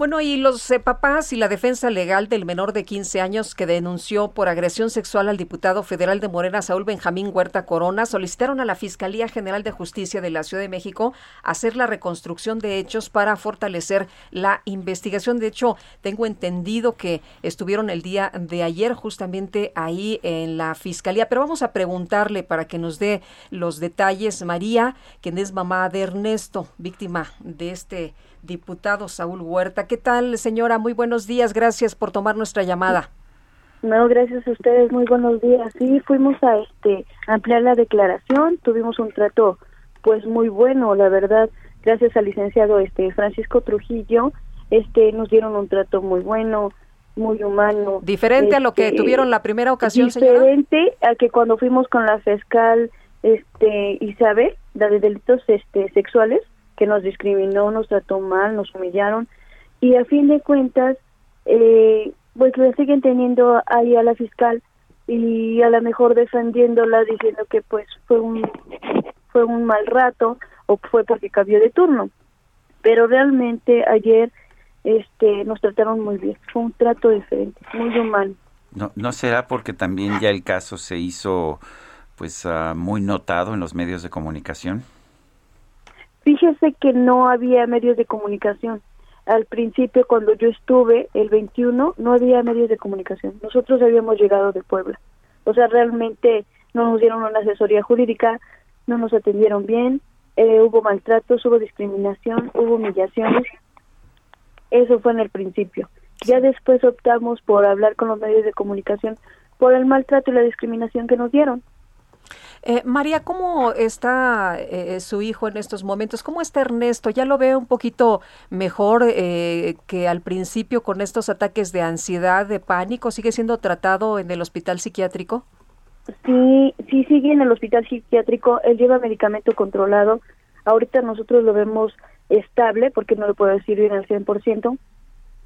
Bueno, y los eh, papás y la defensa legal del menor de 15 años que denunció por agresión sexual al diputado federal de Morena, Saúl Benjamín Huerta Corona, solicitaron a la Fiscalía General de Justicia de la Ciudad de México hacer la reconstrucción de hechos para fortalecer la investigación. De hecho, tengo entendido que estuvieron el día de ayer justamente ahí en la Fiscalía, pero vamos a preguntarle para que nos dé los detalles. María, quien es mamá de Ernesto, víctima de este diputado Saúl Huerta. ¿Qué tal, señora? Muy buenos días. Gracias por tomar nuestra llamada. No, gracias a ustedes. Muy buenos días. Sí, fuimos a este ampliar la declaración. Tuvimos un trato, pues muy bueno, la verdad. Gracias al licenciado este Francisco Trujillo, este nos dieron un trato muy bueno, muy humano. Diferente a lo que Este, tuvieron la primera ocasión, señora. diferente a que cuando fuimos con la fiscal este Isabel, la de delitos este sexuales, que nos discriminó, nos trató mal, nos humillaron. Y a fin de cuentas eh, pues le siguen teniendo ahí a la fiscal y a lo mejor defendiéndola diciendo que pues fue un fue un mal rato o fue porque cambió de turno. Pero realmente ayer este nos trataron muy bien. Fue un trato diferente muy humano. ¿No, ¿No será porque también ya el caso se hizo pues ah, muy notado en los medios de comunicación? Fíjese que no había medios de comunicación. Al principio, cuando yo estuve, el 21, no había medios de comunicación. Nosotros habíamos llegado de Puebla. O sea, realmente no nos dieron una asesoría jurídica, no nos atendieron bien, eh, hubo maltratos, hubo discriminación, hubo humillaciones. Eso fue en el principio. Ya después optamos por hablar con los medios de comunicación por el maltrato y la discriminación que nos dieron. Eh, María, ¿cómo está eh, su hijo en estos momentos? ¿Cómo está Ernesto? ¿Ya lo veo un poquito mejor eh, que al principio con estos ataques de ansiedad, de pánico? ¿Sigue siendo tratado en el hospital psiquiátrico? Sí, sí sigue en el hospital psiquiátrico, él lleva medicamento controlado. Ahorita nosotros lo vemos estable, porque no lo puedo decir bien al 100%,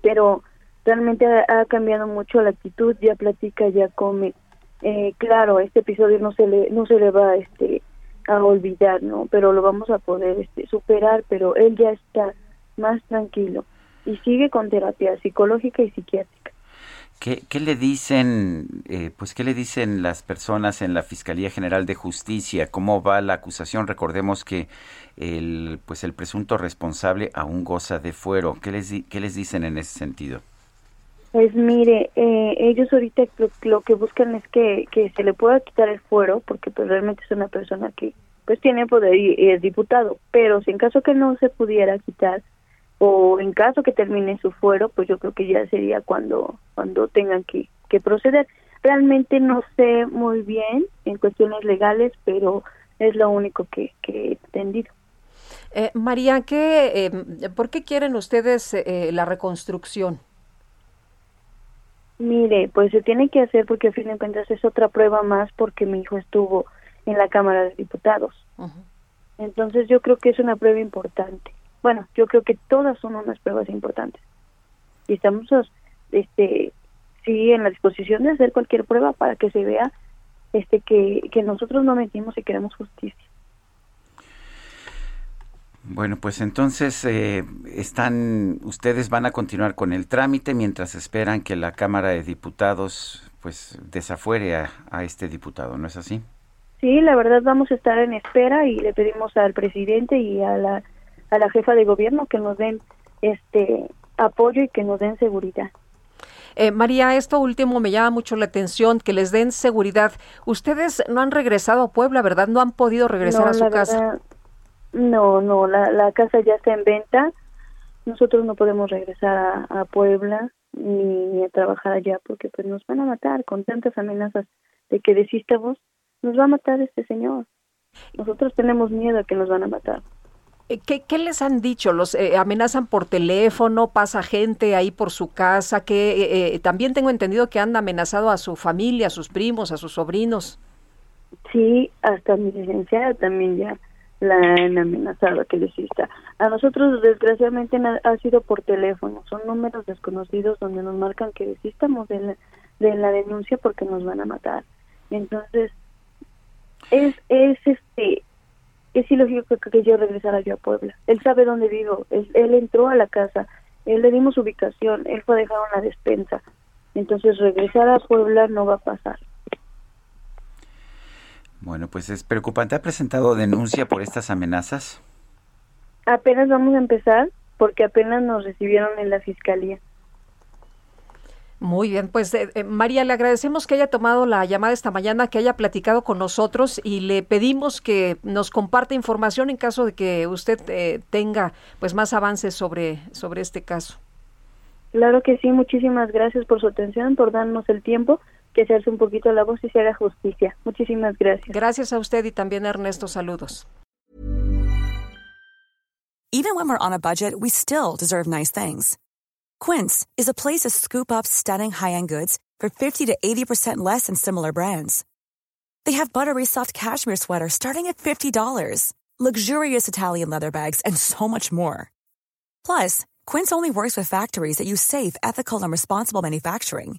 pero realmente ha, ha cambiado mucho la actitud, ya platica, ya come. Eh, claro, este episodio no se le no se le va este a olvidar, ¿no? Pero lo vamos a poder este superar, pero él ya está más tranquilo y sigue con terapia psicológica y psiquiátrica. ¿Qué, le dicen, eh, pues, qué le dicen las personas en la Fiscalía General de Justicia? ¿Cómo va la acusación? Recordemos que el, pues, el presunto responsable aún goza de fuero. ¿Qué les, qué les dicen en ese sentido? Pues mire, eh, ellos ahorita lo, lo que buscan es que, que se le pueda quitar el fuero, porque pues realmente es una persona que pues tiene poder y, es diputado, pero si en caso que no se pudiera quitar o en caso que termine su fuero, pues yo creo que ya sería cuando cuando tengan que, que proceder. Realmente no sé muy bien en cuestiones legales, pero es lo único que, que he entendido. Eh, María, ¿qué, eh, ¿por qué quieren ustedes eh, la reconstrucción? Mire, pues se tiene que hacer porque a fin de cuentas es otra prueba más porque mi hijo estuvo en la Cámara de Diputados. Entonces yo creo que es una prueba importante. Bueno, yo creo que todas son unas pruebas importantes. Y estamos, este, sí, en la disposición de hacer cualquier prueba para que se vea, este, que, que nosotros no mentimos y queremos justicia. Bueno, pues entonces eh, están, ustedes van a continuar con el trámite mientras esperan que la Cámara de Diputados pues desafuere a, a este diputado, ¿no es así? Sí, la verdad vamos a estar en espera y le pedimos al presidente y a la, a la jefa de gobierno que nos den este apoyo y que nos den seguridad. Eh, María, esto último me llama mucho la atención, que les den seguridad. Ustedes no han regresado a Puebla, ¿verdad? No han podido regresar no, a su la casa. verdad, no, no, la, la casa ya está en venta. Nosotros no podemos regresar a, a Puebla ni, ni a trabajar allá porque pues nos van a matar con tantas amenazas de que desistamos. Nos va a matar este señor. Nosotros tenemos miedo a que nos van a matar. Eh, ¿Qué, les han dicho? ¿Los eh, amenazan por teléfono? ¿Pasa gente ahí por su casa? que También tengo entendido que han amenazado a su familia, a sus primos, a sus sobrinos. Sí, hasta mi licenciada también ya la han amenazado que desista. A nosotros desgraciadamente ha sido por teléfono, son números desconocidos donde nos marcan que desistamos de la, de la denuncia porque nos van a matar. Entonces, es, es este es ilógico que, yo regresara yo a Puebla. Él sabe dónde vivo, él, él entró a la casa, él le dimos ubicación, él fue a dejar una despensa. Entonces regresar a Puebla no va a pasar. Bueno, pues es preocupante. ¿Ha presentado denuncia por estas amenazas? Apenas vamos a empezar porque apenas nos recibieron en la fiscalía. Muy bien, pues eh, eh, María, le agradecemos que haya tomado la llamada esta mañana, que haya platicado con nosotros y le pedimos que nos comparta información en caso de que usted eh, tenga pues más avances sobre, sobre este caso. Claro que sí, muchísimas gracias por su atención, por darnos el tiempo que se hace un poquito la voz y se haga justicia. Muchísimas gracias. Gracias a usted y también a Ernesto, saludos. Even when we're on a budget, we still deserve nice things. Quince is a place to scoop up stunning high-end goods for 50 to 80% less than similar brands. They have buttery soft cashmere sweaters starting at $50, luxurious Italian leather bags, and so much more. Plus, Quince only works with factories that use safe, ethical, and responsible manufacturing.